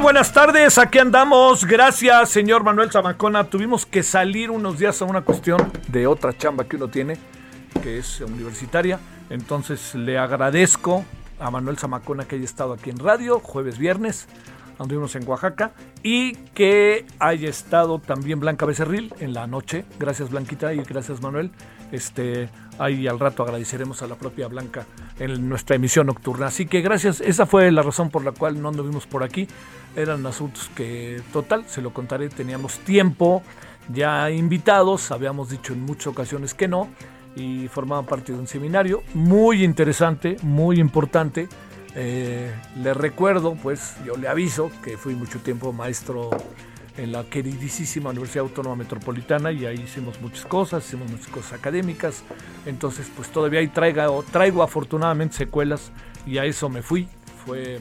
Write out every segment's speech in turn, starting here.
Buenas tardes, aquí andamos. Gracias, señor Manuel Zamacona. Tuvimos que salir unos días a una cuestión de otra chamba que uno tiene, que es universitaria. Entonces le agradezco a Manuel Zamacona que haya estado aquí en radio, jueves, viernes, anduvimos en Oaxaca, y que haya estado también Blanca Becerril en la noche. Gracias, Blanquita, y gracias, Manuel. Este, ahí al rato agradeceremos a la propia Blanca en nuestra emisión nocturna. Así que gracias, esa fue la razón por la cual no anduvimos por aquí. Eran asuntos que, total, se lo contaré, teníamos tiempo ya invitados, habíamos dicho en muchas ocasiones que no, y formaban parte de un seminario muy interesante, muy importante. Eh, le recuerdo, pues yo le aviso que fui mucho tiempo maestro en la queridísima Universidad Autónoma Metropolitana y ahí hicimos muchas cosas, hicimos muchas cosas académicas, entonces pues todavía ahí traigo, traigo afortunadamente secuelas y a eso me fui, fue,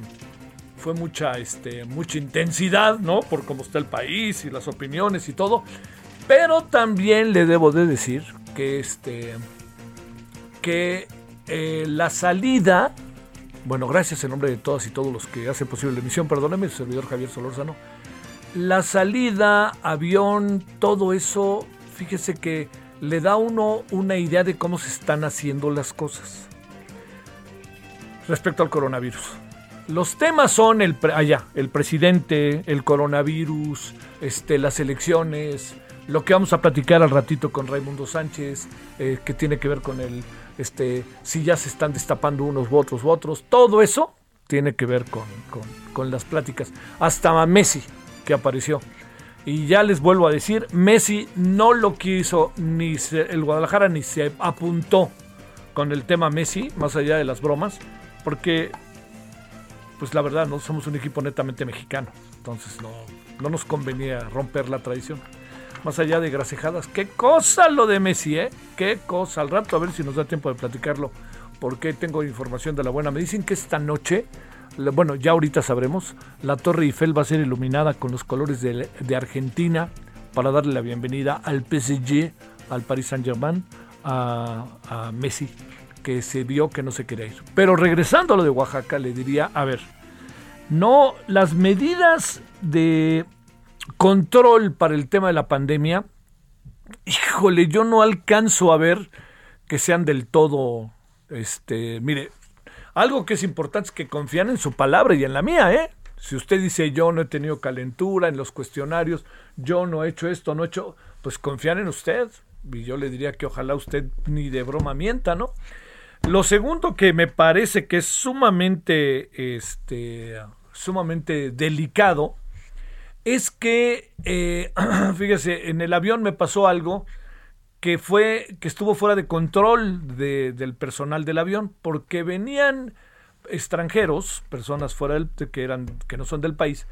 fue mucha, este, mucha intensidad, ¿no? Por cómo está el país y las opiniones y todo, pero también le debo de decir que, este, que eh, la salida, bueno, gracias en nombre de todas y todos los que hacen posible la emisión, perdóneme, su servidor Javier Solórzano, la salida, avión, todo eso, fíjese que le da a uno una idea de cómo se están haciendo las cosas respecto al coronavirus. Los temas son el allá, el presidente, el coronavirus, este, las elecciones, lo que vamos a platicar al ratito con Raimundo Sánchez, eh, que tiene que ver con el, este, si ya se están destapando unos u otros u otros, todo eso tiene que ver con, con, las pláticas. Hasta Messi, que apareció. Y ya les vuelvo a decir, Messi no lo quiso, ni el Guadalajara ni se apuntó con el tema Messi, más allá de las bromas, porque, pues la verdad, no somos un equipo netamente mexicano, entonces no, no nos convenía romper la tradición. Más allá de grasejadas, qué cosa lo de Messi, ¿eh? Qué cosa. Al rato a ver si nos da tiempo de platicarlo, porque tengo información de la buena. Me dicen que esta noche bueno, ya ahorita sabremos, la Torre Eiffel va a ser iluminada con los colores de, Argentina para darle la bienvenida al PSG, al Paris Saint-Germain, a, Messi, que se vio que no se quería ir. Pero regresando a lo de Oaxaca, le diría, a ver, no, las medidas de control para el tema de la pandemia, híjole, yo no alcanzo a ver que sean del todo, este, mire, algo que es importante es que confían en su palabra y en la mía, ¿eh? Si usted dice yo no he tenido calentura en los cuestionarios, yo no he hecho esto, no he hecho, pues confían en usted. Y yo le diría que ojalá usted ni de broma mienta, ¿no? Lo segundo que me parece que es sumamente, este, sumamente delicado es que, eh, fíjese, en el avión me pasó algo que fue que estuvo fuera de control de, del personal del avión porque venían extranjeros, personas fuera del que eran que no son del país,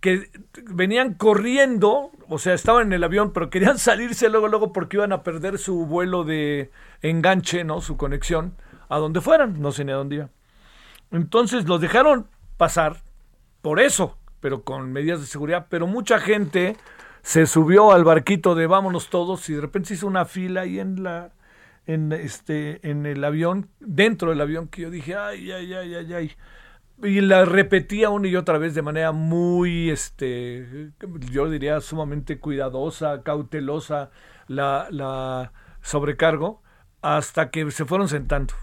que venían corriendo, o sea, estaban en el avión, pero querían salirse luego luego porque iban a perder su vuelo de enganche, ¿no? Su conexión a donde fueran, no sé ni a dónde iban. Entonces los dejaron pasar por eso, pero con medidas de seguridad, pero mucha gente se subió al barquito de vámonos todos y de repente se hizo una fila ahí en la en este en el avión, dentro del avión que yo dije, ay, ay, ay, ay, ay. Y la repetía una y otra vez de manera muy, este, yo diría sumamente cuidadosa, cautelosa, la, la sobrecargo, hasta que se fueron sentando.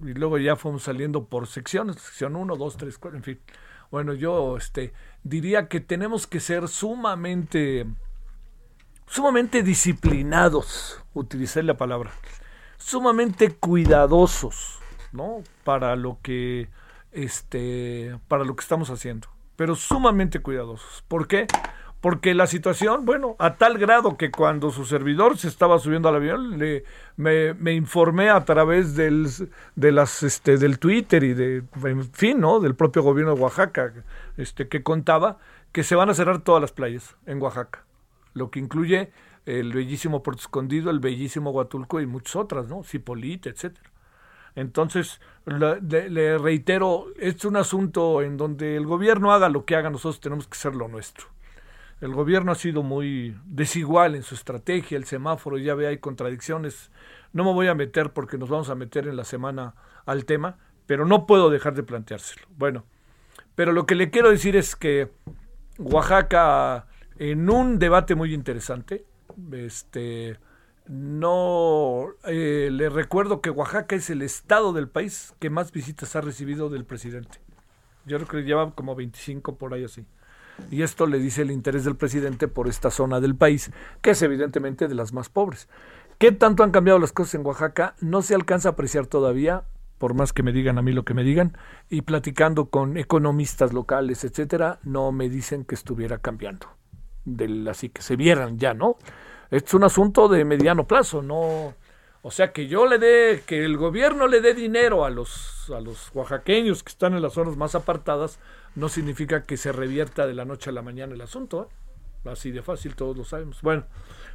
Y luego ya fuimos saliendo por secciones, sección 1, 2, 3, 4, en fin. Bueno, yo, este, diría que tenemos que ser sumamente, sumamente disciplinados, utilizar la palabra, sumamente cuidadosos, ¿no? Para lo que, este, para lo que estamos haciendo, pero sumamente cuidadosos. ¿Por qué? La situación, bueno, a tal grado que cuando su servidor se estaba subiendo al avión, le, me, informé a través del, de las, este, del Twitter y de, en fin, ¿no? del propio gobierno de Oaxaca, este, que contaba que se van a cerrar todas las playas en Oaxaca, lo que incluye el bellísimo Puerto Escondido, el bellísimo Huatulco y muchas otras, ¿no? Cipolite, etcétera. Entonces, le reitero, es un asunto en donde el gobierno haga lo que haga, nosotros tenemos que hacer lo nuestro. El gobierno ha sido muy desigual en su estrategia, el semáforo, ya ve, hay contradicciones. No me voy a meter porque nos vamos a meter en la semana al tema, pero no puedo dejar de planteárselo. Bueno, pero lo que le quiero decir es que Oaxaca, en un debate muy interesante, este, no eh, le recuerdo que Oaxaca es el estado del país que más visitas ha recibido del presidente. Yo creo que lleva como 25 por ahí así. Y esto le dice el interés del presidente por esta zona del país, que es evidentemente de las más pobres. ¿Qué tanto han cambiado las cosas en Oaxaca? No se alcanza a apreciar todavía, por más que me digan a mí lo que me digan, y platicando con economistas locales, etcétera, no me dicen que estuviera cambiando. Del, así que se vieran ya, ¿no? Es un asunto de mediano plazo, no. O sea que yo le dé, que el gobierno le dé dinero a los, a los oaxaqueños que están en las zonas más apartadas, no significa que se revierta de la noche a la mañana el asunto. ¿eh? Así de fácil, todos lo sabemos. Bueno,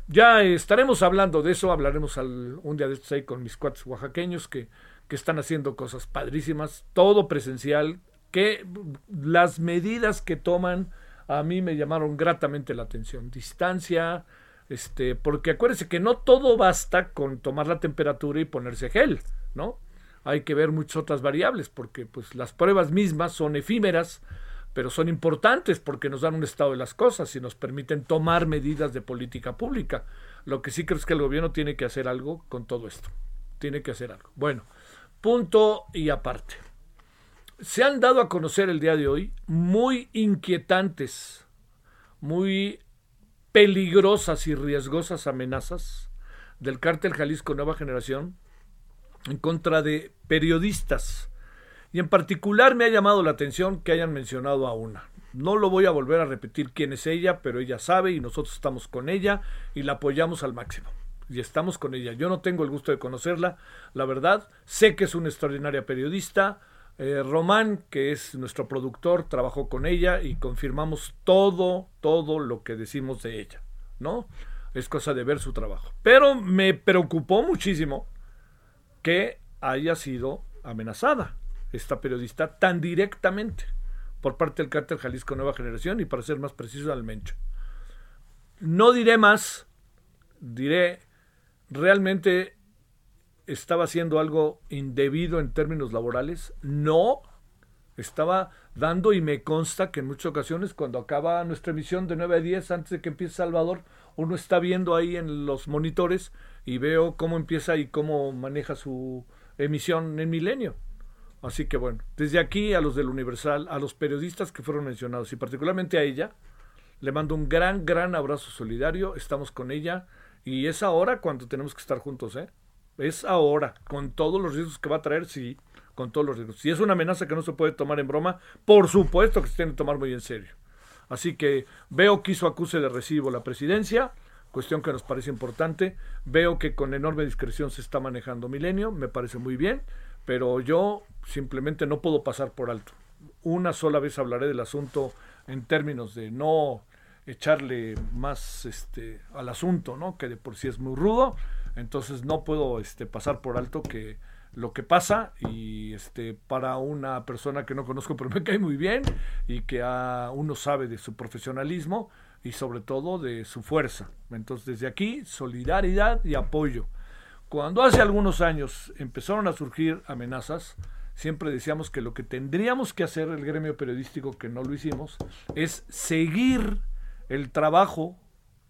ya estaremos hablando de eso, hablaremos al, un día de estos ahí con mis cuates oaxaqueños que, que están haciendo cosas padrísimas, todo presencial, que las medidas que toman a mí me llamaron gratamente la atención. Distancia, este, porque acuérdense que no todo basta con tomar la temperatura y ponerse gel, ¿no? Hay que ver muchas otras variables, porque pues las pruebas mismas son efímeras, pero son importantes porque nos dan un estado de las cosas y nos permiten tomar medidas de política pública. Lo que sí creo es que el gobierno tiene que hacer algo con todo esto. Tiene que hacer algo. Bueno, punto y aparte. Se han dado a conocer el día de hoy muy inquietantes, muy peligrosas y riesgosas amenazas del cártel Jalisco Nueva Generación en contra de periodistas. Y en particular me ha llamado la atención que hayan mencionado a una. No lo voy a volver a repetir quién es ella, pero ella sabe y nosotros estamos con ella y la apoyamos al máximo. Y estamos con ella. Yo no tengo el gusto de conocerla, la verdad. Sé que es una extraordinaria periodista. Eh, Román, que es nuestro productor, trabajó con ella y confirmamos todo, todo lo que decimos de ella. ¿No? Es cosa de ver su trabajo. Pero me preocupó muchísimo que haya sido amenazada esta periodista tan directamente por parte del cártel Jalisco Nueva Generación y para ser más preciso al Mencho. No diré más, diré, realmente estaba haciendo algo indebido en términos laborales. No, estaba dando y me consta que en muchas ocasiones cuando acaba nuestra emisión de 9 a 10 antes de que empiece Salvador, uno está viendo ahí en los monitores y veo cómo empieza y cómo maneja su emisión en Milenio. Así que bueno, desde aquí a los del Universal, a los periodistas que fueron mencionados y particularmente a ella, le mando un gran, gran abrazo solidario. Estamos con ella y es ahora cuando tenemos que estar juntos, ¿eh? Es ahora, con todos los riesgos que va a traer, sí, con todos los riesgos. Si es una amenaza que no se puede tomar en broma, por supuesto que se tiene que tomar muy en serio. Así que veo que hizo acuse de recibo la presidencia cuestión que nos parece importante. Veo que con enorme discreción se está manejando Milenio, me parece muy bien, pero yo simplemente no puedo pasar por alto. Una sola vez hablaré del asunto en términos de no echarle más este al asunto, ¿no? Que de por sí es muy rudo, entonces no puedo este pasar por alto que lo que pasa y este para una persona que no conozco pero me cae muy bien y que a uno sabe de su profesionalismo y sobre todo de su fuerza. Entonces, desde aquí, solidaridad y apoyo. Cuando hace algunos años empezaron a surgir amenazas, siempre decíamos que lo que tendríamos que hacer el gremio periodístico, que no lo hicimos, es seguir el trabajo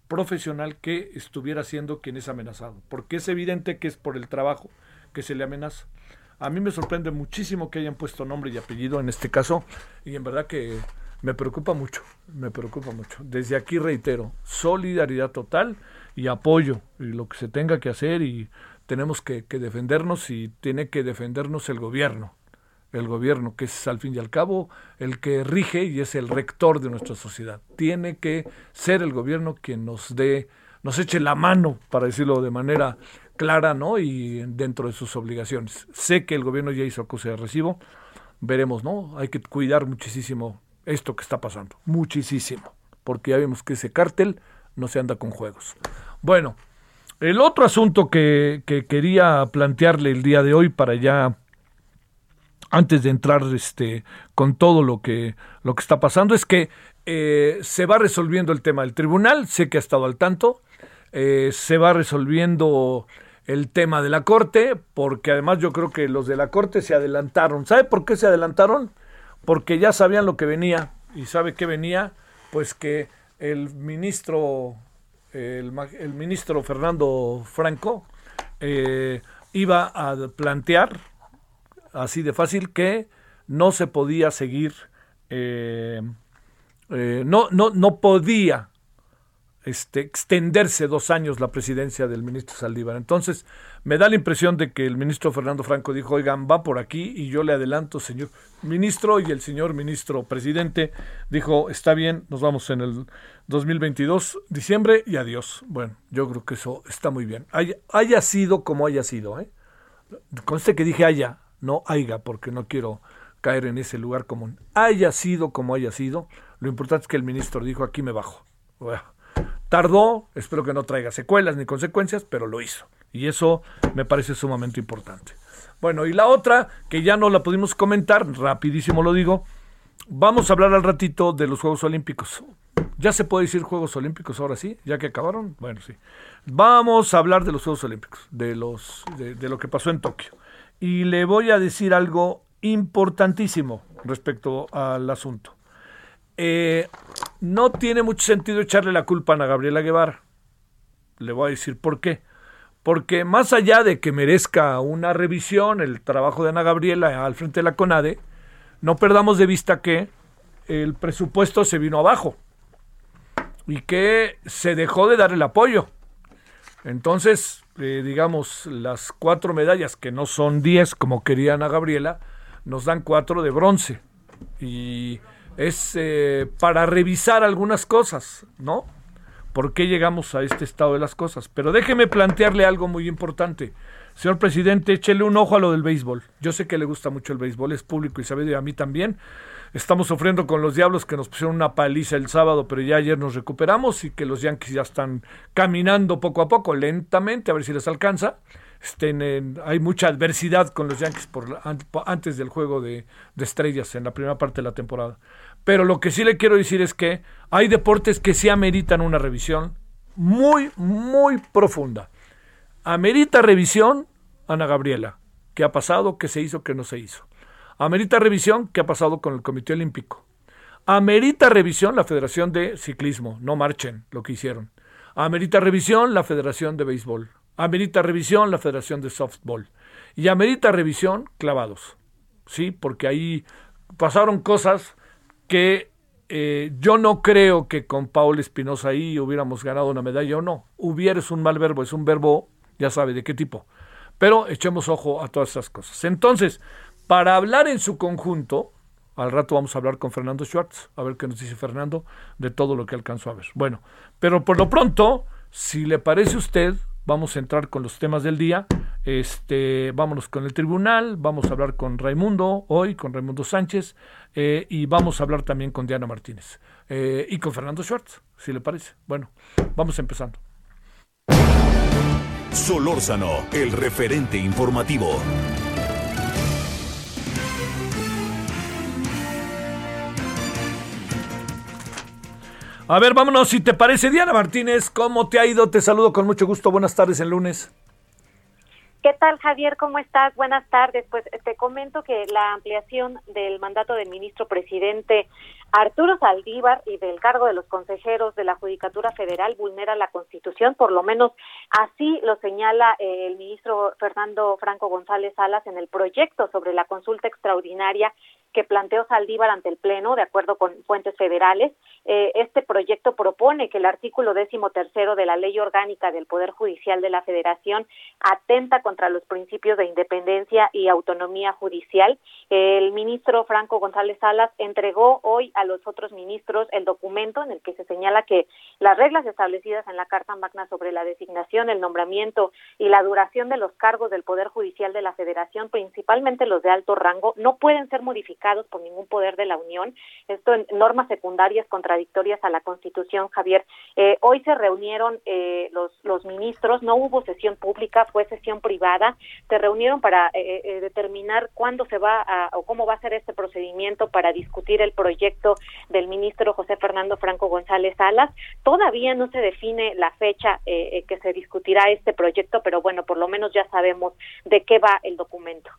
profesional que estuviera haciendo quien es amenazado, porque es evidente que es por el trabajo que se le amenaza. A mí me sorprende muchísimo que hayan puesto nombre y apellido en este caso, y en verdad que me preocupa mucho, me preocupa mucho. Desde aquí reitero, solidaridad total y apoyo y lo que se tenga que hacer y tenemos que, defendernos y tiene que defendernos el gobierno, el gobierno que es al fin y al cabo el que rige y es el rector de nuestra sociedad. Tiene que ser el gobierno quien nos dé, nos eche la mano, para decirlo de manera clara, ¿no? Y dentro de sus obligaciones. Sé que el gobierno ya hizo acuse de recibo, veremos, ¿no? Hay que cuidar muchísimo esto que está pasando, muchísimo, porque ya vemos que ese cártel no se anda con juegos. Bueno, el otro asunto que, quería plantearle el día de hoy para ya antes de entrar este con todo lo que lo que está pasando es que eh, se va resolviendo el tema del tribunal sé que ha estado al tanto eh, se va resolviendo el tema de la corte porque además yo creo que los de la corte se adelantaron. Sabe por qué se adelantaron porque ya sabían lo que venía y sabe qué venía pues que el ministro el, ministro Fernando Franco eh, iba a plantear, así de fácil, que no se podía seguir, eh, eh, no, no, no podía este, extenderse dos años la presidencia del ministro Saldívar. Entonces, me da la impresión de que el ministro Fernando Franco dijo, oigan, va por aquí y yo le adelanto, señor ministro, y el señor ministro presidente dijo, está bien, nos vamos en el 2022, diciembre y adiós. Bueno, yo creo que eso está muy bien. Haya, sido como haya sido, ¿eh? Conste que dije haya, no haya, porque no quiero caer en ese lugar común. Haya sido como haya sido, lo importante es que el ministro dijo, aquí me bajo. Tardó, espero que no traiga secuelas ni consecuencias, pero lo hizo. Y eso me parece sumamente importante. Bueno, y la otra, que ya no la pudimos comentar, rapidísimo lo digo, vamos a hablar al ratito de los Juegos Olímpicos. ¿Ya se puede decir Juegos Olímpicos ahora sí? ¿Ya que acabaron? Bueno, sí. Vamos a hablar de los Juegos Olímpicos, de, los, de, lo que pasó en Tokio. Y le voy a decir algo importantísimo respecto al asunto. Eh, no tiene mucho sentido echarle la culpa a Ana Gabriela Guevara. Le voy a decir por qué. Porque más allá de que merezca una revisión el trabajo de Ana Gabriela al frente de la CONADE, no perdamos de vista que el presupuesto se vino abajo y que se dejó de dar el apoyo. Entonces, eh, digamos, las cuatro medallas, que no son diez como quería Ana Gabriela, nos dan cuatro de bronce. Y es eh, para revisar algunas cosas, ¿no? ¿Por qué llegamos a este estado de las cosas? Pero déjeme plantearle algo muy importante. Señor presidente, échele un ojo a lo del béisbol. Yo sé que le gusta mucho el béisbol, es público y sabe de a mí también. Estamos sufriendo con los Diablos que nos pusieron una paliza el sábado, pero ya ayer nos recuperamos y que los Yankees ya están caminando poco a poco, lentamente, a ver si les alcanza. Estén hay mucha adversidad con los Yankees antes del juego de estrellas en la primera parte de la temporada. Pero lo que sí le quiero decir es que hay deportes que sí ameritan una revisión muy, muy profunda. Amerita revisión Ana Gabriela. ¿Qué ha pasado? ¿Qué se hizo? ¿Qué no se hizo? Amerita revisión, ¿qué ha pasado con el Comité Olímpico? Amerita revisión la Federación de Ciclismo, no marchen lo que hicieron. Amerita revisión la Federación de Béisbol. Amerita revisión la Federación de Softball. Y amerita revisión clavados. Sí, porque ahí pasaron cosas que eh, yo no creo que con Paul Espinosa ahí hubiéramos ganado una medalla o no. Hubiera es un mal verbo, es un verbo, ya sabe de qué tipo. Pero echemos ojo a todas esas cosas. Entonces, para hablar en su conjunto, al rato vamos a hablar con Fernando Schwartz, a ver qué nos dice Fernando de todo lo que alcanzó a ver. Bueno, pero por lo pronto, si le parece a usted, vamos a entrar con los temas del día. Este, vámonos con el tribunal, vamos a hablar con Raimundo hoy, con Raimundo Sánchez, eh, y vamos a hablar también con Diana Martínez eh, y con Fernando Schwartz, si le parece. Bueno, vamos empezando. Solórzano, el referente informativo. A ver, vámonos, si te parece, Diana Martínez, ¿cómo te ha ido? Te saludo con mucho gusto. Buenas tardes el lunes. ¿Qué tal, Javier? ¿Cómo estás? Buenas tardes. Pues te comento que la ampliación del mandato del ministro presidente Arturo Saldívar y del cargo de los consejeros de la Judicatura Federal vulnera la Constitución, por lo menos así lo señala eh, el ministro Fernando Franco González Salas en el proyecto sobre la consulta extraordinaria que planteó Saldívar ante el Pleno, de acuerdo con fuentes federales. Eh, este proyecto propone que el artículo décimo tercero de la Ley Orgánica del Poder Judicial de la Federación atenta contra los principios de independencia y autonomía judicial. El ministro Franco González Salas entregó hoy a los otros ministros el documento en el que se señala que las reglas establecidas en la Carta Magna sobre la designación, el nombramiento y la duración de los cargos del Poder Judicial de la Federación, principalmente los de alto rango, no pueden ser modificados por ningún poder de la Unión. Esto en normas secundarias contradictorias a la Constitución, Javier. Eh, hoy se reunieron eh, los, los ministros, no hubo sesión pública, fue sesión privada. Se reunieron para eh, determinar cuándo se va a, o cómo va a ser este procedimiento para discutir el proyecto del ministro José Fernando Franco González Salas. Todavía no se define la fecha que se discutirá este proyecto, pero bueno, por lo menos ya sabemos de qué va el documento.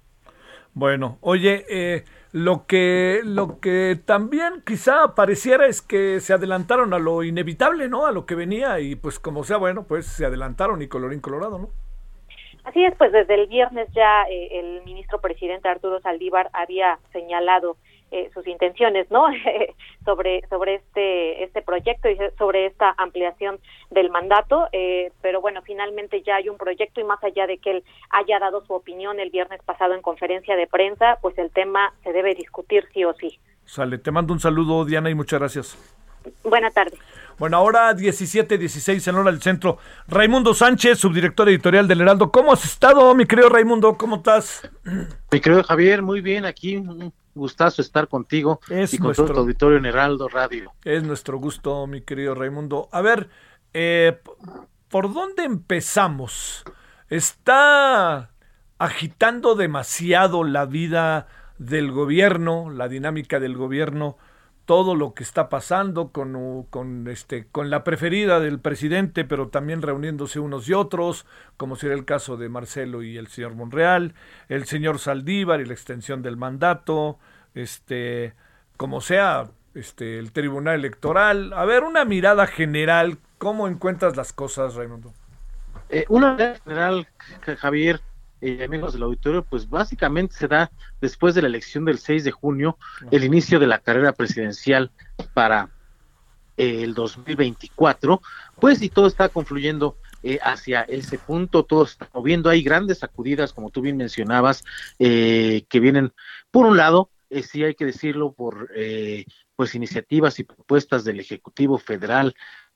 Bueno, oye, eh, lo que lo que también quizá pareciera es que se adelantaron a lo inevitable, ¿no? A lo que venía y pues como sea bueno, pues se adelantaron y colorín colorado, ¿no? Así es, pues desde el viernes ya eh, el ministro presidente Arturo Saldívar había señalado eh, sus intenciones, ¿no? sobre sobre este este proyecto y sobre esta ampliación del mandato, eh, pero bueno, finalmente ya hay un proyecto y más allá de que él haya dado su opinión el viernes pasado en conferencia de prensa, pues el tema se debe discutir sí o sí. Sale, te mando un saludo Diana y muchas gracias. Buenas tardes. Bueno, ahora 17, 16 en hora del centro. Raimundo Sánchez, subdirector editorial del Heraldo. ¿Cómo has estado, mi querido Raimundo? ¿Cómo estás? Mi querido Javier, muy bien, aquí gustazo estar contigo y con todo tu auditorio en Heraldo Radio. Es nuestro gusto, mi querido Raimundo. A ver, eh, ¿por dónde empezamos? ¿Está agitando demasiado la vida del gobierno, la dinámica del gobierno? Todo lo que está pasando con, con, este, con la preferida del presidente, pero también reuniéndose unos y otros, como sería el caso de Marcelo y el señor Monreal, el señor Saldívar y la extensión del mandato, este, como sea, este, el Tribunal Electoral. A ver, una mirada general, ¿cómo encuentras las cosas, Raimundo? Eh, una mirada general, Javier, eh, amigos del auditorio, pues básicamente se da después de la elección del 6 de junio el inicio de la carrera presidencial para eh, el 2024, pues y todo está confluyendo eh, hacia ese punto, todo está moviendo, hay grandes sacudidas, como tú bien mencionabas, que vienen, por un lado, sí hay que decirlo, por pues iniciativas y propuestas del Ejecutivo Federal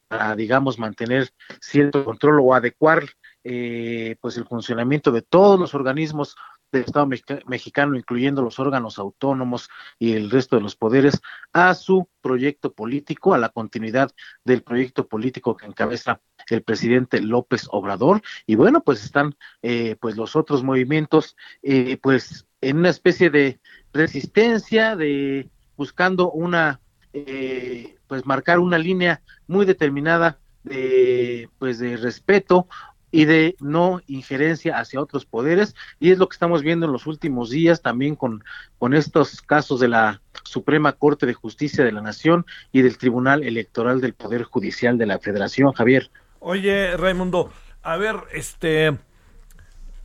para, digamos, mantener cierto control o adecuar eh, pues el funcionamiento de todos los organismos del Estado mexicano, incluyendo los órganos autónomos y el resto de los poderes, a su proyecto político, a la continuidad del proyecto político que encabeza el presidente López Obrador. Y bueno, pues están eh, pues los otros movimientos, eh, pues en una especie de resistencia, de buscando una, eh, pues marcar una línea muy determinada de pues de respeto y de no injerencia hacia otros poderes y es lo que estamos viendo en los últimos días también con, con estos casos de la Suprema Corte de Justicia de la Nación y del Tribunal Electoral del Poder Judicial de la Federación, Javier. Oye, Raimundo, a ver, este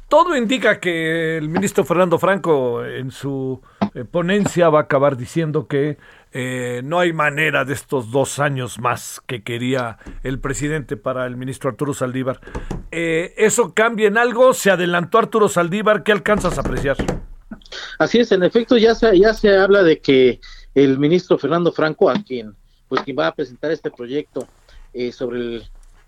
todo indica que el ministro Fernando Franco en su eh, ponencia va a acabar diciendo que eh, no hay manera de estos dos años más que quería el presidente para el ministro Arturo Saldívar. Eh, ¿Eso cambia en algo? ¿Se adelantó Arturo Saldívar? ¿Qué alcanzas a apreciar? Así es, en efecto ya se, ya se habla de que el ministro Fernando Franco, a quien, pues, quien va a presentar este proyecto sobre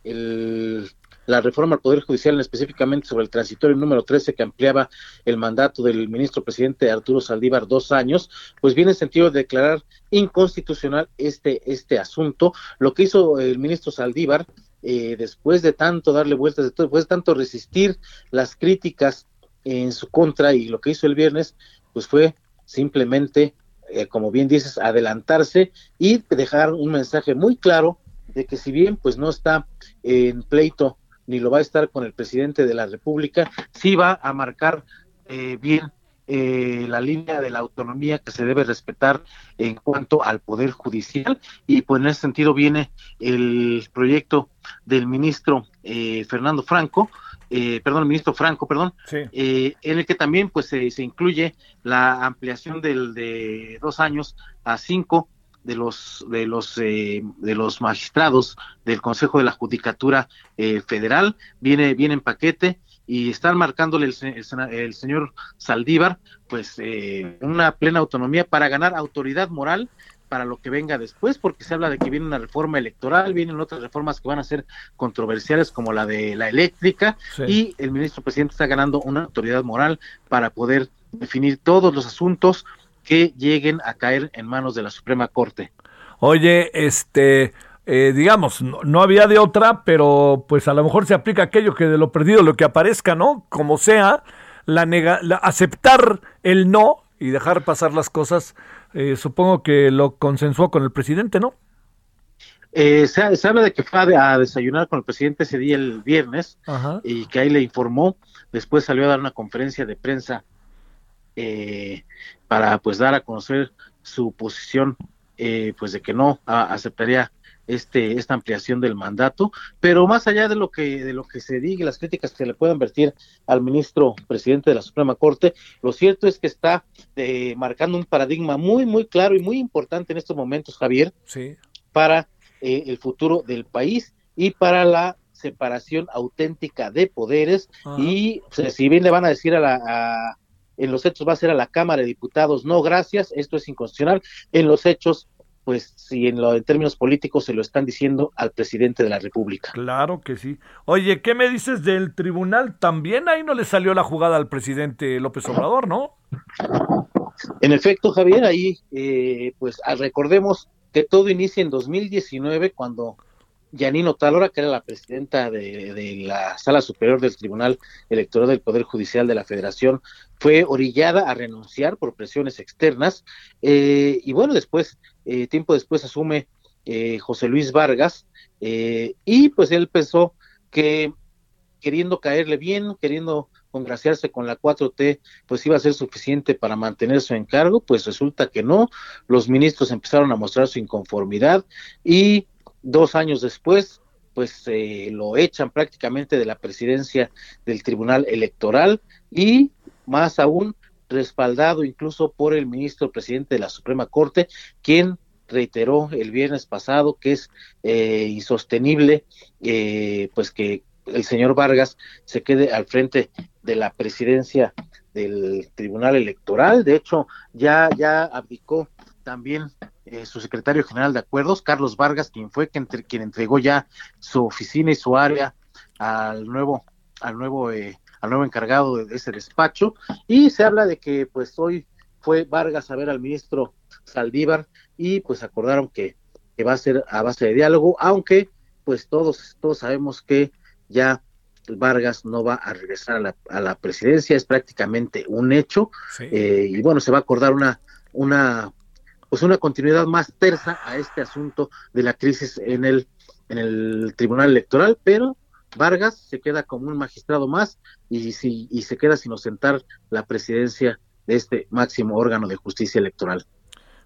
el la reforma al Poder Judicial, específicamente sobre el transitorio número 13 que ampliaba el mandato del ministro presidente Arturo Saldívar dos años, pues viene en sentido de declarar inconstitucional este, este asunto. Lo que hizo el ministro Saldívar, eh, después de tanto darle vueltas, después de tanto resistir las críticas en su contra y lo que hizo el viernes, pues fue simplemente, eh, como bien dices, adelantarse y dejar un mensaje muy claro de que si bien pues no está en pleito ni lo va a estar con el presidente de la República, sí va a marcar eh, bien eh, la línea de la autonomía que se debe respetar en cuanto al Poder Judicial. Y pues en ese sentido viene el proyecto del ministro eh, Fernando Franco, eh, perdón, el ministro Franco, perdón, en el que también pues se incluye la ampliación del, de dos años a cinco de los de los de los magistrados del Consejo de la Judicatura Federal viene viene en paquete y están marcándole el, señor Saldívar pues eh, una plena autonomía para ganar autoridad moral para lo que venga después, porque se habla de que viene una reforma electoral, vienen otras reformas que van a ser controversiales como la de la eléctrica, y el ministro presidente está ganando una autoridad moral para poder definir todos los asuntos que lleguen a caer en manos de la Suprema Corte. Oye, este, eh, digamos, no, había de otra, pero pues a lo mejor se aplica aquello que de lo perdido, lo que aparezca, ¿no? Como sea, la, nega, aceptar el no y dejar pasar las cosas, eh, supongo que lo consensuó con el presidente, ¿no? Eh, se, habla de que fue a, desayunar con el presidente ese día el viernes y que ahí le informó, después salió a dar una conferencia de prensa para pues dar a conocer su posición pues de que no aceptaría este, esta ampliación del mandato, pero más allá de lo que, de lo que se diga, las críticas que le puedan vertir al ministro presidente de la Suprema Corte, lo cierto es que está eh, marcando un paradigma muy, muy claro y muy importante en estos momentos, Javier, sí. para eh, el futuro del país y para la separación auténtica de poderes. Y si bien le van a decir a la en los hechos va a ser a la Cámara de Diputados, no gracias, esto es inconstitucional, en los hechos pues si en, lo, en términos políticos se lo están diciendo al presidente de la República. Claro que sí. Oye, ¿qué me dices del tribunal? También ahí no le salió la jugada al presidente López Obrador, ¿no? En efecto, Javier, ahí eh, pues ah, recordemos que todo inicia en 2019 cuando Yanino Talora, que era la presidenta de, la Sala Superior del Tribunal Electoral del Poder Judicial de la Federación, fue orillada a renunciar por presiones externas. Eh, y bueno, después, eh, tiempo después, asume eh, José Luis Vargas, y pues él pensó que queriendo caerle bien, queriendo congraciarse con la 4T, pues iba a ser suficiente para mantener su encargo, pues resulta que no. Los ministros empezaron a mostrar su inconformidad y Dos años después, pues eh, lo echan prácticamente de la presidencia del Tribunal Electoral y más aún respaldado incluso por el ministro presidente de la Suprema Corte, quien reiteró el viernes pasado que es eh, insostenible eh, pues que el señor Vargas se quede al frente de la presidencia del Tribunal Electoral. De hecho, ya, ya abdicó también eh, su secretario general de acuerdos, Carlos Vargas, quien fue quien, quien entregó ya su oficina y su área al nuevo, al nuevo, eh, al nuevo encargado de ese despacho, y se habla de que pues hoy fue Vargas a ver al ministro Saldívar y pues acordaron que, que va a ser a base de diálogo, aunque pues todos, todos sabemos que ya Vargas no va a regresar a la, a la presidencia, es prácticamente un hecho, eh, y bueno, se va a acordar una, una pues una continuidad más tersa a este asunto de la crisis en el en el Tribunal Electoral, pero Vargas se queda como un magistrado más y, si, y se queda sin ostentar la presidencia de este máximo órgano de justicia electoral.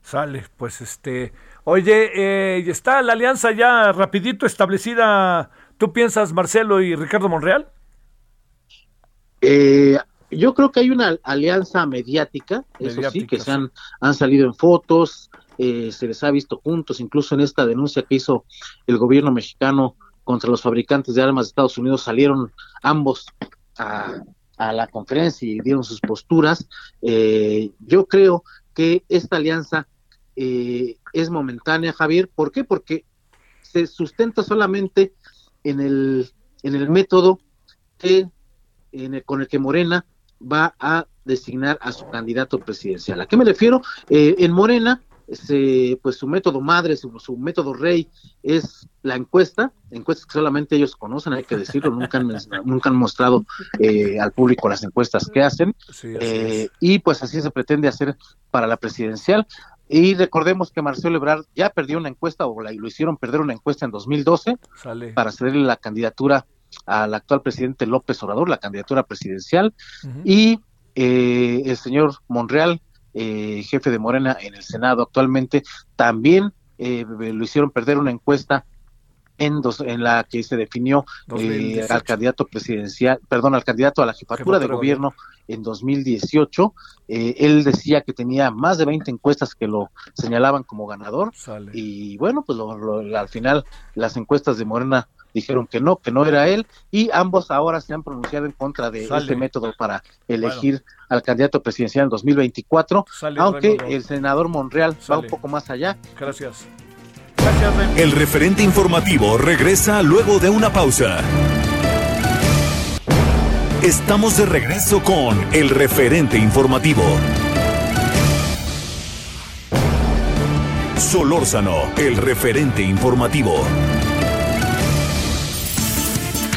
Sale, pues este, oye, eh, está la alianza ya rapidito establecida. ¿Tú piensas Marcelo y Ricardo Monreal? Eh, yo creo que hay una alianza mediática, eso sí, que se han, han salido en fotos, eh, se les ha visto juntos, incluso en esta denuncia que hizo el gobierno mexicano contra los fabricantes de armas de Estados Unidos, salieron ambos a, la conferencia y dieron sus posturas. Eh, yo creo que esta alianza eh, es momentánea, Javier. ¿Por qué? Porque se sustenta solamente en el, en el método que, en con el que Morena va a designar a su candidato presidencial. ¿A qué me refiero? Eh, en Morena, pues su método madre, su, método rey es la encuesta, encuestas que solamente ellos conocen, hay que decirlo, nunca han, nunca han mostrado eh, al público las encuestas que hacen, eh, y pues así se pretende hacer para la presidencial. Y recordemos que Marcelo Ebrard ya perdió una encuesta, o la, lo hicieron perder una encuesta en 2012 para cederle la candidatura al actual presidente López Obrador, la candidatura presidencial, y Eh, el señor Monreal, eh, jefe de Morena en el Senado actualmente, también eh, lo hicieron perder una encuesta en, dos, en la que se definió eh, al candidato presidencial, perdón, al candidato a la jefatura de gobierno en 2018. Eh, él decía que tenía más de 20 encuestas que lo señalaban como ganador. Y bueno, pues al final las encuestas de Morena dijeron que no, que no era él, y ambos ahora se han pronunciado en contra de este método para elegir al candidato presidencial en 2024, aunque el senador Monreal va un poco más allá. Gracias. El referente informativo regresa luego de una pausa. Estamos de regreso con el referente informativo. Solórzano, el referente informativo.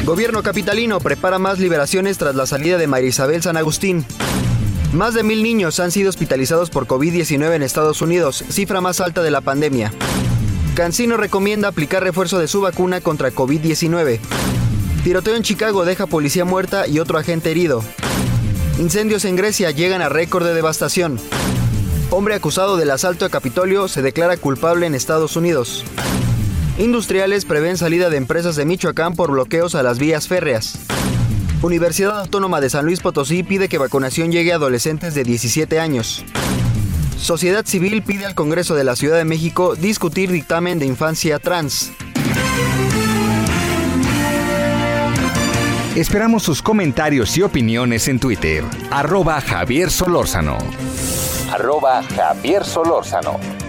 Gobierno capitalino prepara más liberaciones tras la salida de María Isabel San Agustín. Más de mil niños han sido hospitalizados por COVID-19 en Estados Unidos, cifra más alta de la pandemia. Cancino recomienda aplicar refuerzo de su vacuna contra COVID-19. Tiroteo en Chicago deja policía muerta y otro agente herido. Incendios en Grecia llegan a récord de devastación. Hombre acusado del asalto a Capitolio se declara culpable en Estados Unidos. Industriales prevén salida de empresas de Michoacán por bloqueos a las vías férreas. Universidad Autónoma de San Luis Potosí pide que vacunación llegue a adolescentes de 17 años. Sociedad Civil pide al Congreso de la Ciudad de México discutir dictamen de infancia trans. Esperamos sus comentarios y opiniones en Twitter. Arroba Javier Solórzano. Arroba Javier Solórzano.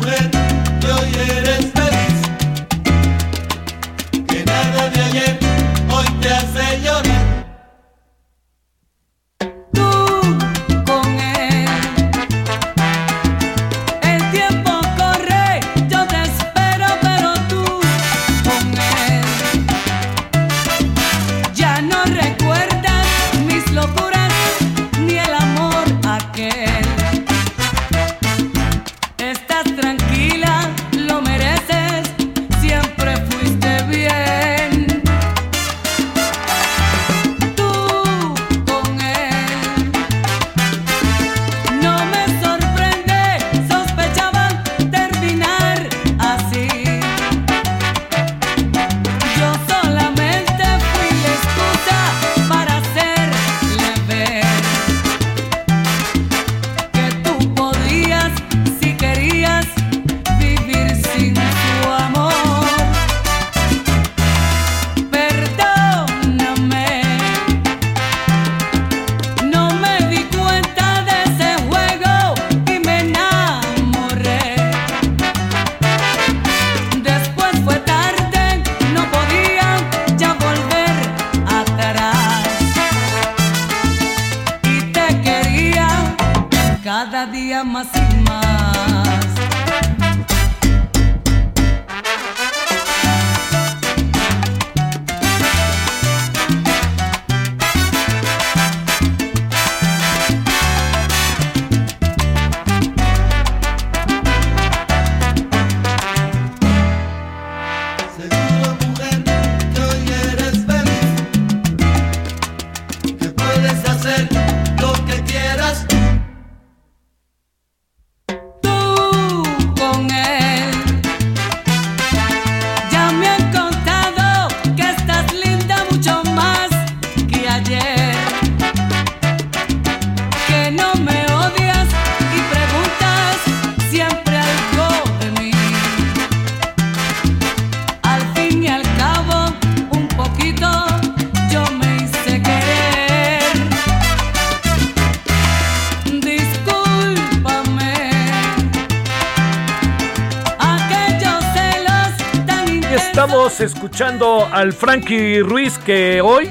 Escuchando al Frankie Ruiz que hoy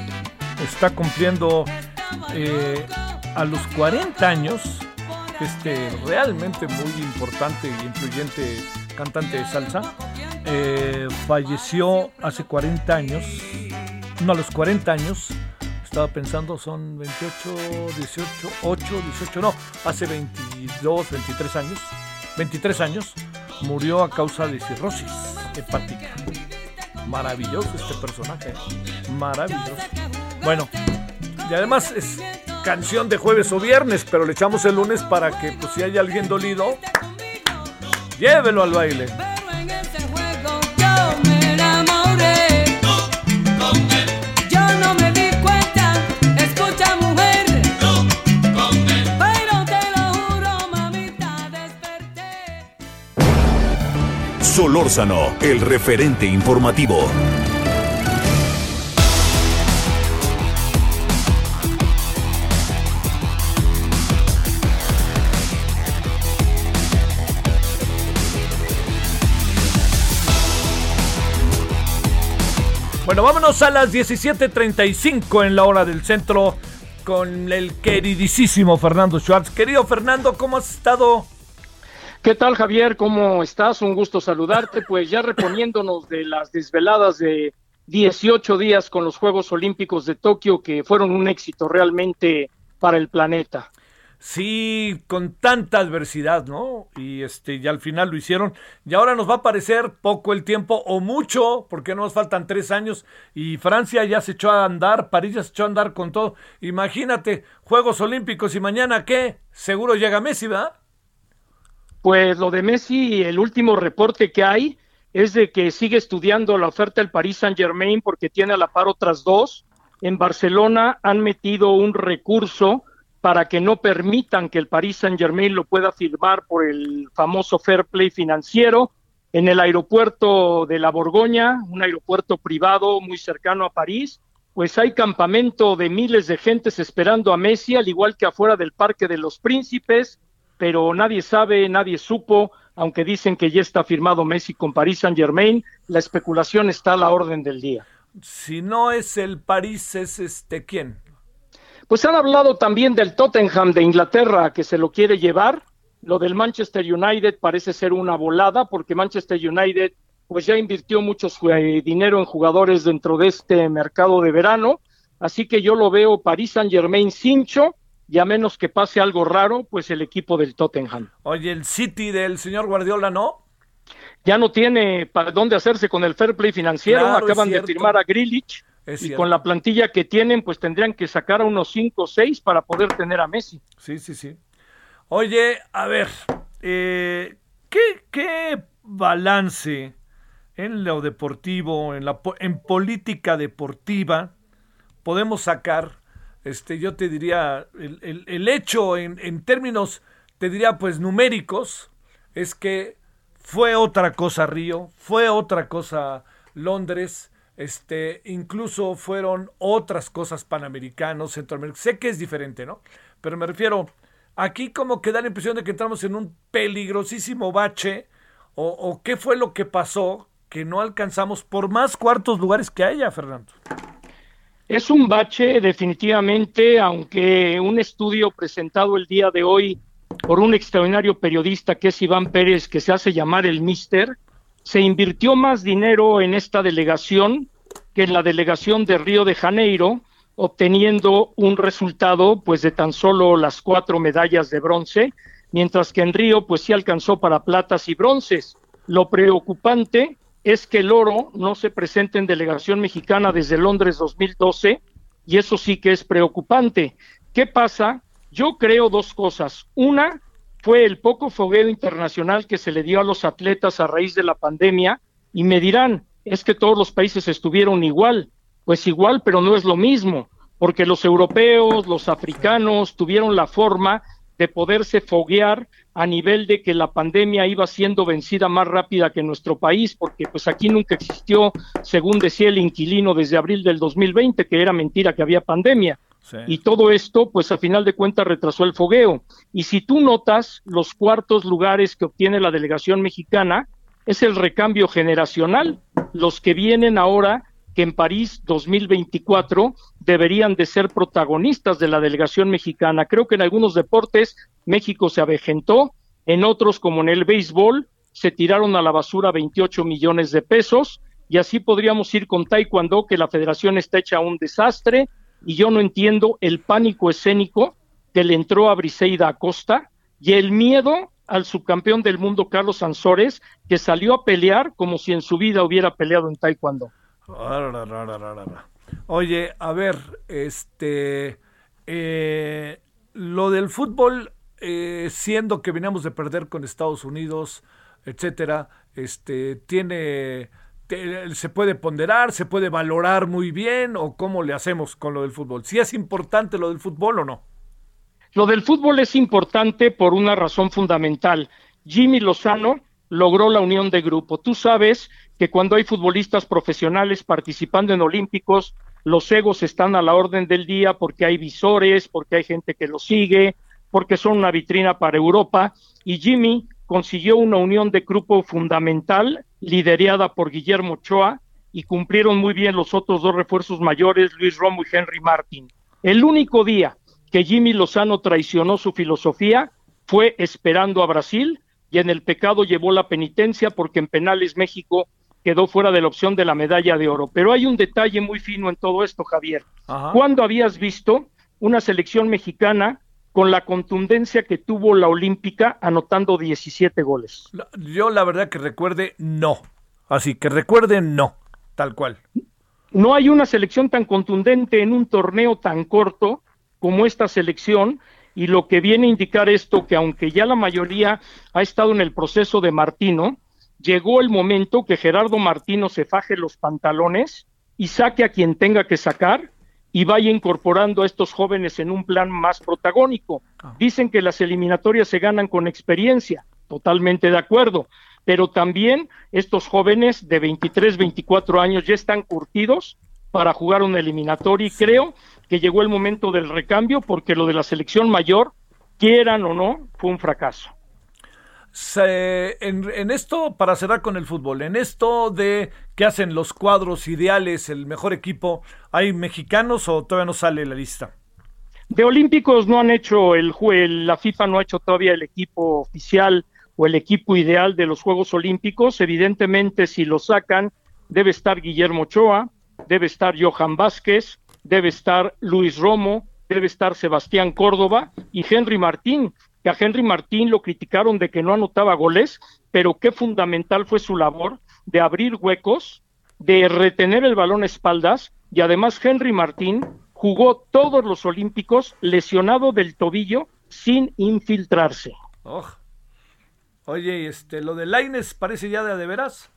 está cumpliendo eh, a los 40 años. Este realmente muy importante e influyente cantante de salsa. Eh, falleció hace 40 años. No, a los 40 años. Estaba pensando, son 28, 18, 8, 18, no, hace 22, 23 años. 23 años murió a causa de cirrosis hepática. Maravilloso este personaje, maravilloso. Bueno, y además es canción de jueves o viernes, pero le echamos el lunes para que pues si hay alguien dolido, llévelo al baile. Solórzano, el referente informativo. Bueno, vámonos a las 17:35 en la hora del centro con el queridísimo Fernando Schwartz. Querido Fernando, ¿cómo has estado? ¿Qué tal, Javier? ¿Cómo estás? Un gusto saludarte. Pues ya reponiéndonos de las desveladas de 18 días con los Juegos Olímpicos de Tokio, que fueron un éxito realmente para el planeta. Sí, con tanta adversidad, ¿no? Y este, y al final lo hicieron. Y ahora nos va a parecer poco el tiempo o mucho, porque nos faltan tres años. Y Francia ya se echó a andar, París ya se echó a andar con todo. Imagínate, Juegos Olímpicos y mañana qué? Seguro llega Messi, ¿verdad? Pues lo de Messi, el último reporte que hay es de que sigue estudiando la oferta del Paris Saint Germain porque tiene a la par otras dos. En Barcelona han metido un recurso para que no permitan que el Paris Saint Germain lo pueda firmar por el famoso fair play financiero. En el aeropuerto de La Borgoña, un aeropuerto privado muy cercano a París, pues hay campamento de miles de gentes esperando a Messi, al igual que afuera del Parque de los Príncipes, pero nadie sabe, nadie supo, aunque dicen que ya está firmado Messi con Paris Saint Germain, la especulación está a la orden del día. Si no es el París, es este quién. Pues han hablado también del Tottenham de Inglaterra que se lo quiere llevar. Lo del Manchester United parece ser una volada porque Manchester United pues ya invirtió mucho eh, dinero en jugadores dentro de este mercado de verano. Así que yo lo veo Paris Saint Germain cincho y a menos que pase algo raro, pues el equipo del Tottenham. Oye, el City del señor Guardiola, ¿no? Ya no tiene para dónde hacerse con el fair play financiero, acaban de firmar a Grilich y con la plantilla que tienen, pues tendrían que sacar a unos 5 o 6 para poder tener a Messi. Sí, sí, sí. Oye, a ver, eh, ¿qué, ¿qué balance en lo deportivo, en, la, en política deportiva, podemos sacar este, yo te diría, el, el, hecho en, en, términos, te diría pues numéricos, es que fue otra cosa Río, fue otra cosa Londres, este, incluso fueron otras cosas panamericanos, centroamericanos, sé que es diferente, ¿no? Pero me refiero, aquí como que da la impresión de que entramos en un peligrosísimo bache, o, o qué fue lo que pasó que no alcanzamos por más cuartos lugares que haya, Fernando. Es un bache definitivamente, aunque un estudio presentado el día de hoy por un extraordinario periodista que es Iván Pérez, que se hace llamar el Mister, se invirtió más dinero en esta delegación que en la delegación de Río de Janeiro, obteniendo un resultado pues de tan solo las cuatro medallas de bronce, mientras que en Río pues sí alcanzó para platas y bronces. Lo preocupante es que el oro no se presenta en delegación mexicana desde Londres 2012 y eso sí que es preocupante. ¿Qué pasa? Yo creo dos cosas. Una fue el poco fogueo internacional que se le dio a los atletas a raíz de la pandemia y me dirán, es que todos los países estuvieron igual. Pues igual, pero no es lo mismo, porque los europeos, los africanos tuvieron la forma de poderse foguear a nivel de que la pandemia iba siendo vencida más rápida que en nuestro país, porque pues aquí nunca existió, según decía el inquilino desde abril del 2020, que era mentira que había pandemia. Y todo esto, pues a final de cuentas retrasó el fogueo. Y si tú notas los cuartos lugares que obtiene la delegación mexicana, es el recambio generacional. Los que vienen ahora, que en París 2024 deberían de ser protagonistas de la delegación mexicana. Creo que en algunos deportes México se avejentó, en otros como en el béisbol se tiraron a la basura 28 millones de pesos y así podríamos ir con Taekwondo, que la federación está hecha un desastre y yo no entiendo el pánico escénico que le entró a Briseida Acosta y el miedo al subcampeón del mundo Carlos Sansores, que salió a pelear como si en su vida hubiera peleado en Taekwondo. Oye, a ver, este, eh, lo del fútbol, eh, siendo que veníamos de perder con Estados Unidos, etcétera, este, tiene, se puede ponderar, se puede valorar muy bien, o cómo le hacemos con lo del fútbol. ¿Si es importante lo del fútbol o no? Lo del fútbol es importante por una razón fundamental. Jimmy Lozano logró la unión de grupo. Tú sabes que cuando hay futbolistas profesionales participando en Olímpicos, los egos están a la orden del día porque hay visores, porque hay gente que lo sigue, porque son una vitrina para Europa. Y Jimmy consiguió una unión de grupo fundamental, liderada por Guillermo Ochoa, y cumplieron muy bien los otros dos refuerzos mayores, Luis Romo y Henry Martin. El único día que Jimmy Lozano traicionó su filosofía fue esperando a Brasil y en el pecado llevó la penitencia porque en penales México quedó fuera de la opción de la medalla de oro. Pero hay un detalle muy fino en todo esto, Javier. ¿Cuándo habías visto una selección mexicana con la contundencia que tuvo la Olímpica anotando 17 goles? Yo la verdad que recuerde no. Así que recuerde no, tal cual. No hay una selección tan contundente en un torneo tan corto como esta selección y lo que viene a indicar esto que aunque ya la mayoría ha estado en el proceso de Martino, llegó el momento que Gerardo Martino se faje los pantalones y saque a quien tenga que sacar y vaya incorporando a estos jóvenes en un plan más protagónico. Ah. Dicen que las eliminatorias se ganan con experiencia, totalmente de acuerdo, pero también estos jóvenes de 23, 24 años ya están curtidos para jugar un eliminatorio y creo que llegó el momento del recambio porque lo de la selección mayor, quieran o no, fue un fracaso. En, esto, para cerrar con el fútbol, en esto de qué hacen los cuadros ideales, el mejor equipo, ¿hay mexicanos o todavía no sale la lista? De Olímpicos no han hecho el la FIFA no ha hecho todavía el equipo oficial o el equipo ideal de los Juegos Olímpicos. Evidentemente, si lo sacan, debe estar Guillermo Ochoa, debe estar Johan Vázquez, debe estar Luis Romo, debe estar Sebastián Córdoba y Henry Martín, que a Henry Martín lo criticaron de que no anotaba goles, pero qué fundamental fue su labor de abrir huecos, de retener el balón a espaldas y además Henry Martín jugó todos los Olímpicos lesionado del tobillo sin infiltrarse. Oye, este, lo de Laines parece ya de, de veras.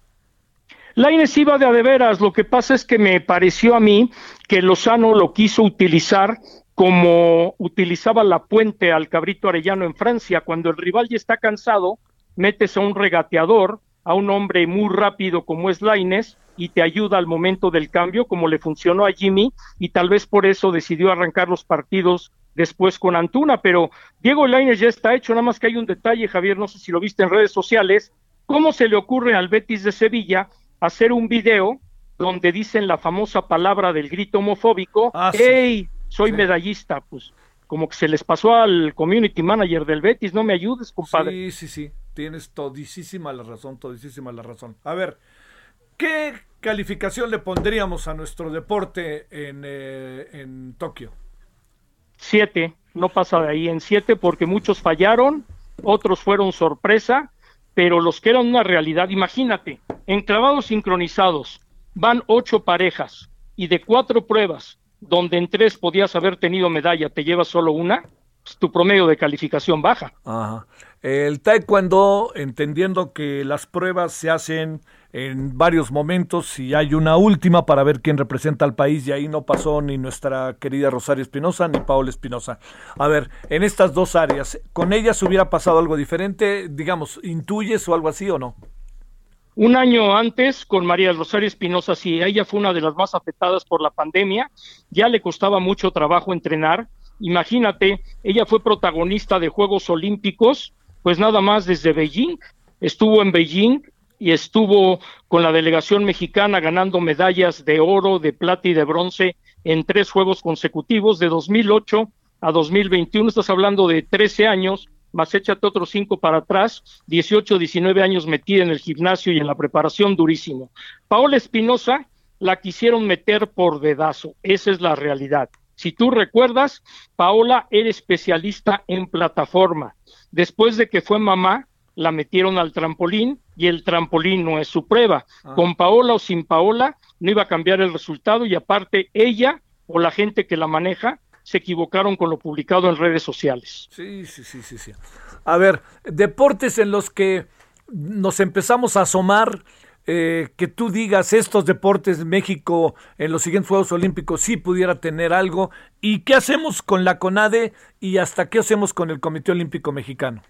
Laines iba de a de veras, lo que pasa es que me pareció a mí que Lozano lo quiso utilizar como utilizaba la puente al cabrito arellano en Francia, cuando el rival ya está cansado, metes a un regateador, a un hombre muy rápido como es Laines, y te ayuda al momento del cambio, como le funcionó a Jimmy, y tal vez por eso decidió arrancar los partidos después con Antuna, pero Diego Laines ya está hecho, nada más que hay un detalle, Javier, no sé si lo viste en redes sociales, ¿cómo se le ocurre al Betis de Sevilla hacer un video donde dicen la famosa palabra del grito homofóbico, ah, ¡Hey! Soy medallista, pues como que se les pasó al community manager del Betis, no me ayudes, compadre. Sí, sí, sí, tienes todísima la razón, todísima la razón. A ver, ¿qué calificación le pondríamos a nuestro deporte en, eh, en Tokio? Siete, no pasa de ahí en siete porque muchos fallaron, otros fueron sorpresa pero los que eran una realidad, imagínate, en clavados sincronizados van ocho parejas y de cuatro pruebas, donde en tres podías haber tenido medalla, te llevas solo una, pues, tu promedio de calificación baja. Ajá. El taekwondo, entendiendo que las pruebas se hacen en varios momentos y hay una última para ver quién representa al país y ahí no pasó ni nuestra querida Rosario Espinosa ni Paola Espinosa. A ver, en estas dos áreas, ¿con ellas hubiera pasado algo diferente? Digamos, ¿intuyes o algo así o no? Un año antes, con María Rosario Espinosa, sí, ella fue una de las más afectadas por la pandemia, ya le costaba mucho trabajo entrenar. Imagínate, ella fue protagonista de Juegos Olímpicos, pues nada más desde Beijing, estuvo en Beijing y estuvo con la delegación mexicana ganando medallas de oro, de plata y de bronce en tres juegos consecutivos de 2008 a 2021. Estás hablando de 13 años, más échate otros cinco para atrás, 18, 19 años metida en el gimnasio y en la preparación durísimo. Paola Espinosa la quisieron meter por dedazo, esa es la realidad. Si tú recuerdas, Paola era especialista en plataforma. Después de que fue mamá, la metieron al trampolín y el trampolín no es su prueba. Ah. Con Paola o sin Paola no iba a cambiar el resultado y aparte ella o la gente que la maneja se equivocaron con lo publicado en redes sociales. Sí, sí, sí, sí, sí. A ver, deportes en los que nos empezamos a asomar eh, que tú digas estos deportes México en los siguientes Juegos Olímpicos sí pudiera tener algo y qué hacemos con la CONADE y hasta qué hacemos con el Comité Olímpico Mexicano.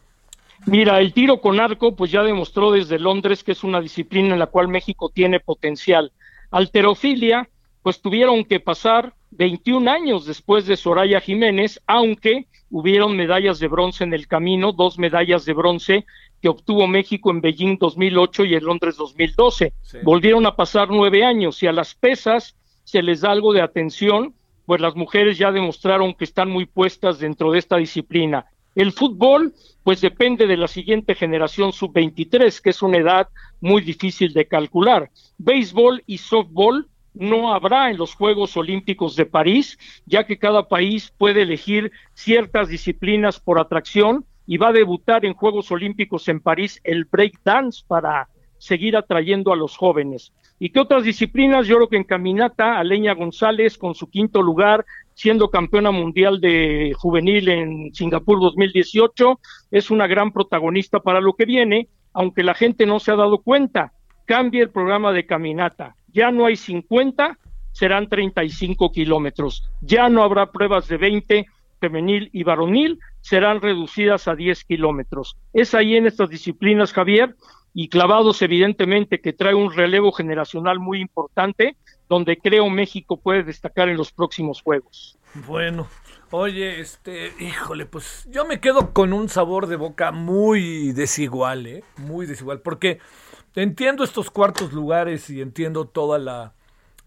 Mira, el tiro con arco pues ya demostró desde Londres que es una disciplina en la cual México tiene potencial. Alterofilia pues tuvieron que pasar 21 años después de Soraya Jiménez, aunque hubieron medallas de bronce en el camino, dos medallas de bronce que obtuvo México en Beijing 2008 y en Londres 2012. Volvieron a pasar nueve años y a las pesas se les da algo de atención, pues las mujeres ya demostraron que están muy puestas dentro de esta disciplina. El fútbol, pues depende de la siguiente generación sub-23, que es una edad muy difícil de calcular. Béisbol y softball no habrá en los Juegos Olímpicos de París, ya que cada país puede elegir ciertas disciplinas por atracción y va a debutar en Juegos Olímpicos en París el break dance para seguir atrayendo a los jóvenes. ¿Y qué otras disciplinas? Yo creo que en caminata, Aleña González con su quinto lugar, siendo campeona mundial de juvenil en Singapur 2018, es una gran protagonista para lo que viene, aunque la gente no se ha dado cuenta. Cambia el programa de caminata. Ya no hay 50, serán 35 kilómetros. Ya no habrá pruebas de 20 femenil y varonil, serán reducidas a 10 kilómetros. Es ahí en estas disciplinas, Javier, y clavados evidentemente que trae un relevo generacional muy importante, donde creo México puede destacar en los próximos Juegos. Bueno, oye, este, híjole, pues yo me quedo con un sabor de boca muy desigual, ¿eh? Muy desigual, porque entiendo estos cuartos lugares y entiendo toda la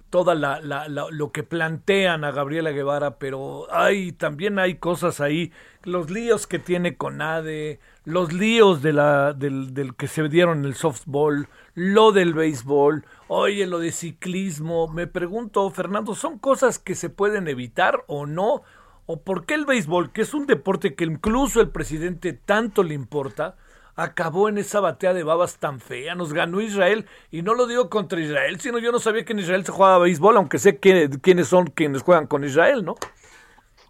toda la, la, lo que plantean a Gabriela Guevara, pero hay también hay cosas ahí, los líos que tiene con ADE, los líos de la, del, del que se dieron en el softball, lo del béisbol, oye, lo de ciclismo, me pregunto, Fernando, ¿son cosas que se pueden evitar o no? ¿O por qué el béisbol, que es un deporte que incluso el presidente tanto le importa, acabó en esa batea de babas tan fea. Nos ganó Israel y no lo digo contra Israel, sino yo no sabía que en Israel se jugaba béisbol, aunque sé quiénes son quienes juegan con Israel, ¿no?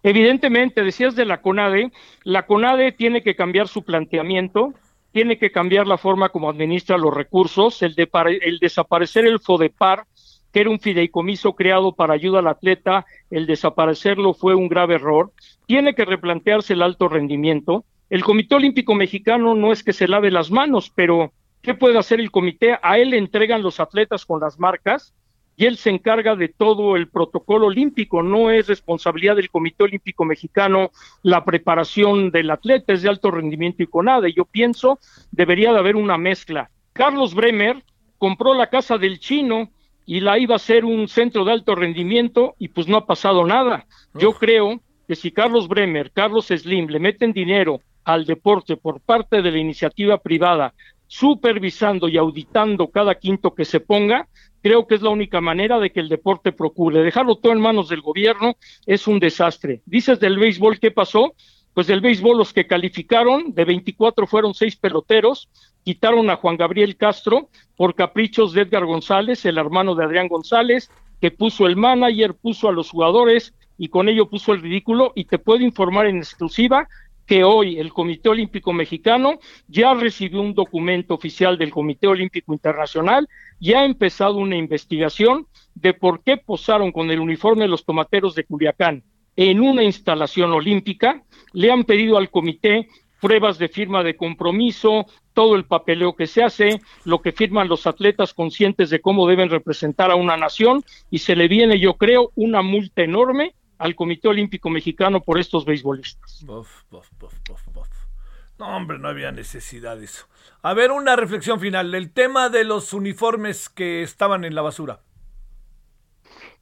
Evidentemente, decías de la CONADE, la CONADE tiene que cambiar su planteamiento, tiene que cambiar la forma como administra los recursos, el, de, el desaparecer el FODEPAR, que era un fideicomiso creado para ayuda al atleta, el desaparecerlo fue un grave error, tiene que replantearse el alto rendimiento, el Comité Olímpico Mexicano no es que se lave las manos, pero ¿qué puede hacer el comité? A él le entregan los atletas con las marcas y él se encarga de todo el protocolo olímpico. No es responsabilidad del Comité Olímpico Mexicano la preparación del atleta, es de alto rendimiento y con nada. Yo pienso, debería de haber una mezcla. Carlos Bremer compró la casa del chino y la iba a ser un centro de alto rendimiento y pues no ha pasado nada. Yo creo que si Carlos Bremer, Carlos Slim le meten dinero al deporte por parte de la iniciativa privada, supervisando y auditando cada quinto que se ponga, creo que es la única manera de que el deporte procure. Dejarlo todo en manos del gobierno es un desastre. Dices del béisbol, ¿qué pasó? Pues del béisbol los que calificaron, de 24 fueron seis peloteros, quitaron a Juan Gabriel Castro por caprichos de Edgar González, el hermano de Adrián González, que puso el manager, puso a los jugadores y con ello puso el ridículo y te puedo informar en exclusiva que hoy el Comité Olímpico Mexicano ya recibió un documento oficial del Comité Olímpico Internacional, ya ha empezado una investigación de por qué posaron con el uniforme los tomateros de Culiacán en una instalación olímpica, le han pedido al comité pruebas de firma de compromiso, todo el papeleo que se hace, lo que firman los atletas conscientes de cómo deben representar a una nación y se le viene, yo creo, una multa enorme al Comité Olímpico Mexicano por estos beisbolistas. No, hombre, no había necesidad de eso. A ver, una reflexión final. El tema de los uniformes que estaban en la basura.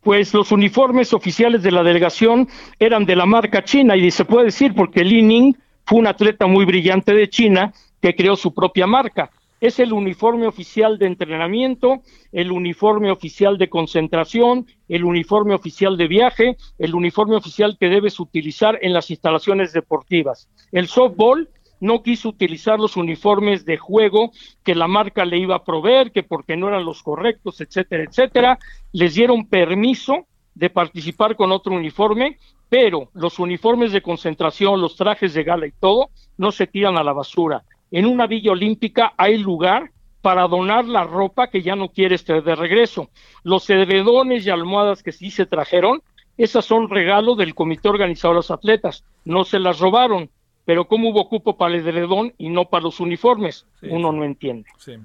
Pues los uniformes oficiales de la delegación eran de la marca china y se puede decir porque Li Ning fue un atleta muy brillante de China que creó su propia marca. Es el uniforme oficial de entrenamiento, el uniforme oficial de concentración, el uniforme oficial de viaje, el uniforme oficial que debes utilizar en las instalaciones deportivas. El softball no quiso utilizar los uniformes de juego que la marca le iba a proveer, que porque no eran los correctos, etcétera, etcétera. Les dieron permiso de participar con otro uniforme, pero los uniformes de concentración, los trajes de gala y todo, no se tiran a la basura. En una villa olímpica hay lugar para donar la ropa que ya no quieres traer de regreso. Los edredones y almohadas que sí se trajeron, esas son regalo del comité organizador de los atletas, no se las robaron pero ¿cómo hubo cupo para el edredón y no para los uniformes? Uno no entiende. Sí.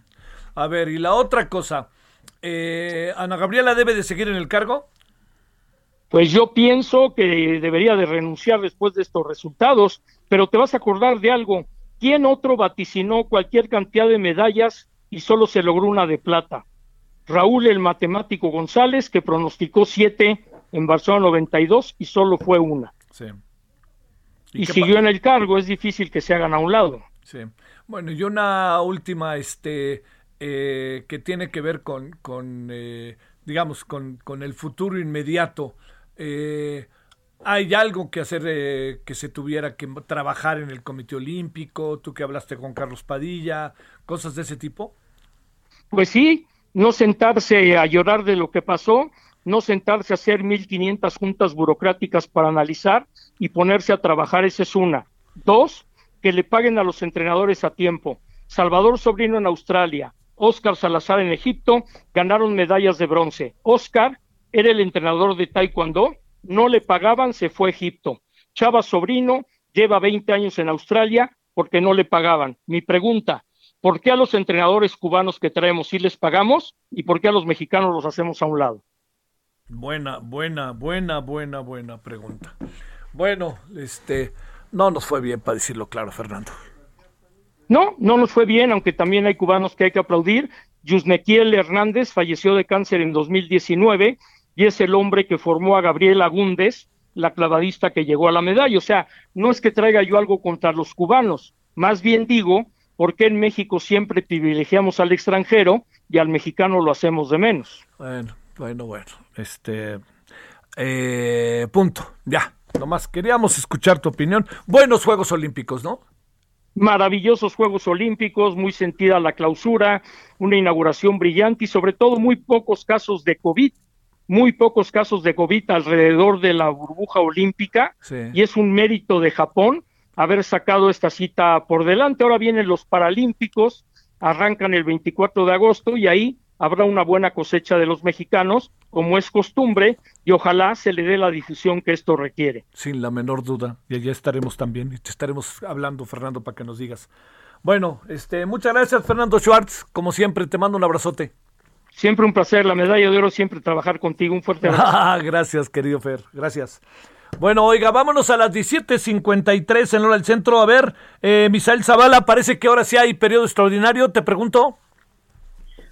A ver, y la otra cosa, eh, ¿Ana Gabriela debe de seguir en el cargo? Pues yo pienso que debería de renunciar después de estos resultados, pero te vas a acordar de algo. ¿Quién otro vaticinó cualquier cantidad de medallas y solo se logró una de plata? Raúl el matemático González, que pronosticó siete en Barcelona 92 y solo fue una. Sí y, siguió en el cargo, es difícil que se hagan a un lado. Sí. Bueno, y una última, este, eh, que tiene que ver con, con eh, digamos, con, con, el futuro inmediato. Eh, ¿Hay algo que hacer que se tuviera que trabajar en el Comité Olímpico? Tú que hablaste con Carlos Padilla, cosas de ese tipo. Pues sí, no sentarse a llorar de lo que pasó, no sentarse a hacer 1.500 juntas burocráticas para analizar y ponerse a trabajar, esa es una. Dos, que le paguen a los entrenadores a tiempo. Salvador Sobrino en Australia, Oscar Salazar en Egipto ganaron medallas de bronce. Oscar era el entrenador de Taekwondo, no le pagaban, se fue a Egipto. Chava Sobrino lleva 20 años en Australia porque no le pagaban. Mi pregunta, ¿por qué a los entrenadores cubanos que traemos sí les pagamos y por qué a los mexicanos los hacemos a un lado? Buena, buena, buena, buena, buena pregunta. Bueno, este, no nos fue bien, para decirlo claro, Fernando. No, no nos fue bien, aunque también hay cubanos que hay que aplaudir. Yusnequiel Hernández falleció de cáncer en 2019 y es el hombre que formó a Gabriela Agúndez, la clavadista que llegó a la medalla. O sea, no es que traiga yo algo contra los cubanos, más bien digo, porque en México siempre privilegiamos al extranjero y al mexicano lo hacemos de menos. Bueno, bueno, bueno. Este. Eh, punto. Ya. Nomás queríamos escuchar tu opinión. Buenos Juegos Olímpicos, ¿no? Maravillosos Juegos Olímpicos, muy sentida la clausura, una inauguración brillante y sobre todo muy pocos casos de COVID, muy pocos casos de COVID alrededor de la burbuja olímpica y es un mérito de Japón haber sacado esta cita por delante. Ahora vienen los Paralímpicos, arrancan el 24 de agosto y ahí habrá una buena cosecha de los mexicanos, como es costumbre, y ojalá se le dé la difusión que esto requiere. Sin la menor duda, y allá estaremos también, y te estaremos hablando, Fernando, para que nos digas. Bueno, este, muchas gracias, Fernando Schwartz, como siempre, te mando un abrazote. Siempre un placer, la medalla de oro, siempre trabajar contigo, un fuerte abrazo. Ah, gracias, querido Fer, gracias. Bueno, oiga, vámonos a las 17.53 en hora del centro. A ver, eh, Misael Zavala, parece que ahora sí hay periodo extraordinario, te pregunto.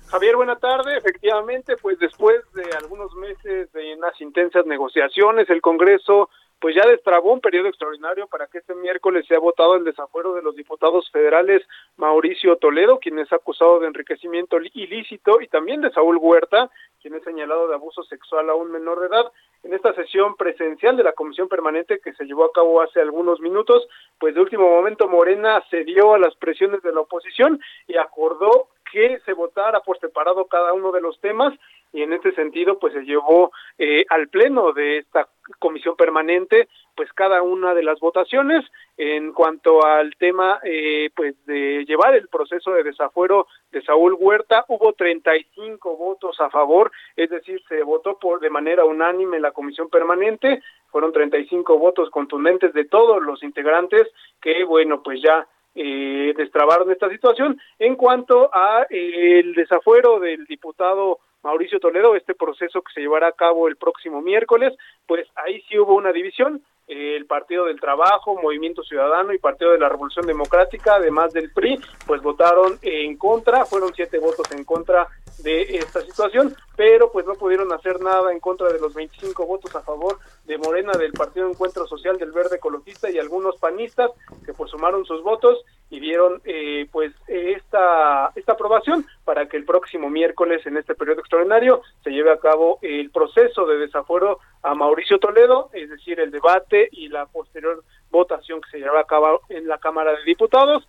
Javier, buena tarde. Efectivamente, pues después de algunos meses de unas intensas negociaciones, el Congreso pues ya destrabó un periodo extraordinario para que este miércoles sea votado el desafuero de los diputados federales Mauricio Toledo, quien es acusado de enriquecimiento ilícito, y también de Saúl Huerta, quien es señalado de abuso sexual a un menor de edad. En esta sesión presencial de la Comisión Permanente que se llevó a cabo hace algunos minutos, pues de último momento Morena cedió a las presiones de la oposición y acordó que se votara por separado cada uno de los temas y en este sentido pues se llevó eh, al pleno de esta comisión permanente pues cada una de las votaciones. En cuanto al tema eh, pues de llevar el proceso de desafuero de Saúl Huerta hubo 35 votos a favor es decir se votó por de manera unánime la comisión permanente. Fueron 35 votos contundentes de todos los integrantes que bueno pues ya eh, destrabaron esta situación. En cuanto a eh, el desafuero del diputado Mauricio Toledo, este proceso que se llevará a cabo el próximo miércoles, pues ahí sí hubo una división. El Partido del Trabajo, Movimiento Ciudadano y Partido de la Revolución Democrática, además del PRI, pues votaron en contra, fueron siete votos en contra de esta situación, pero pues no pudieron hacer nada en contra de los 25 votos a favor de Morena del Partido Encuentro Social del Verde Ecologista y algunos panistas que pues sumaron sus votos y dieron eh, pues esta esta aprobación para que el próximo miércoles en este periodo extraordinario se lleve a cabo el proceso de desafuero a Mauricio Toledo, es decir, el debate y la posterior votación que se llevará a cabo en la Cámara de Diputados.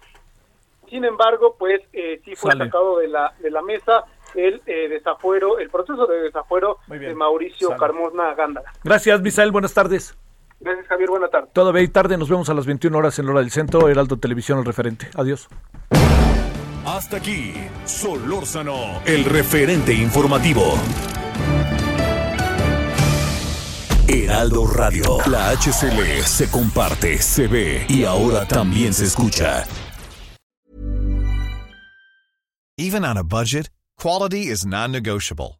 Sin embargo, pues eh, sí fue sacado de la de la mesa el eh, desafuero, el proceso de desafuero de Mauricio Carmona Gándara. Gracias, Misael, buenas tardes. Gracias, Javier, buenas tardes. Todavía hay tarde, nos vemos a las 21 horas en la hora del centro, Heraldo Televisión, el referente. Adiós. Hasta aquí, Solórzano, el referente informativo. Heraldo Radio, la HCL se comparte, se ve y ahora también se escucha. Even on a budget, quality is non-negotiable.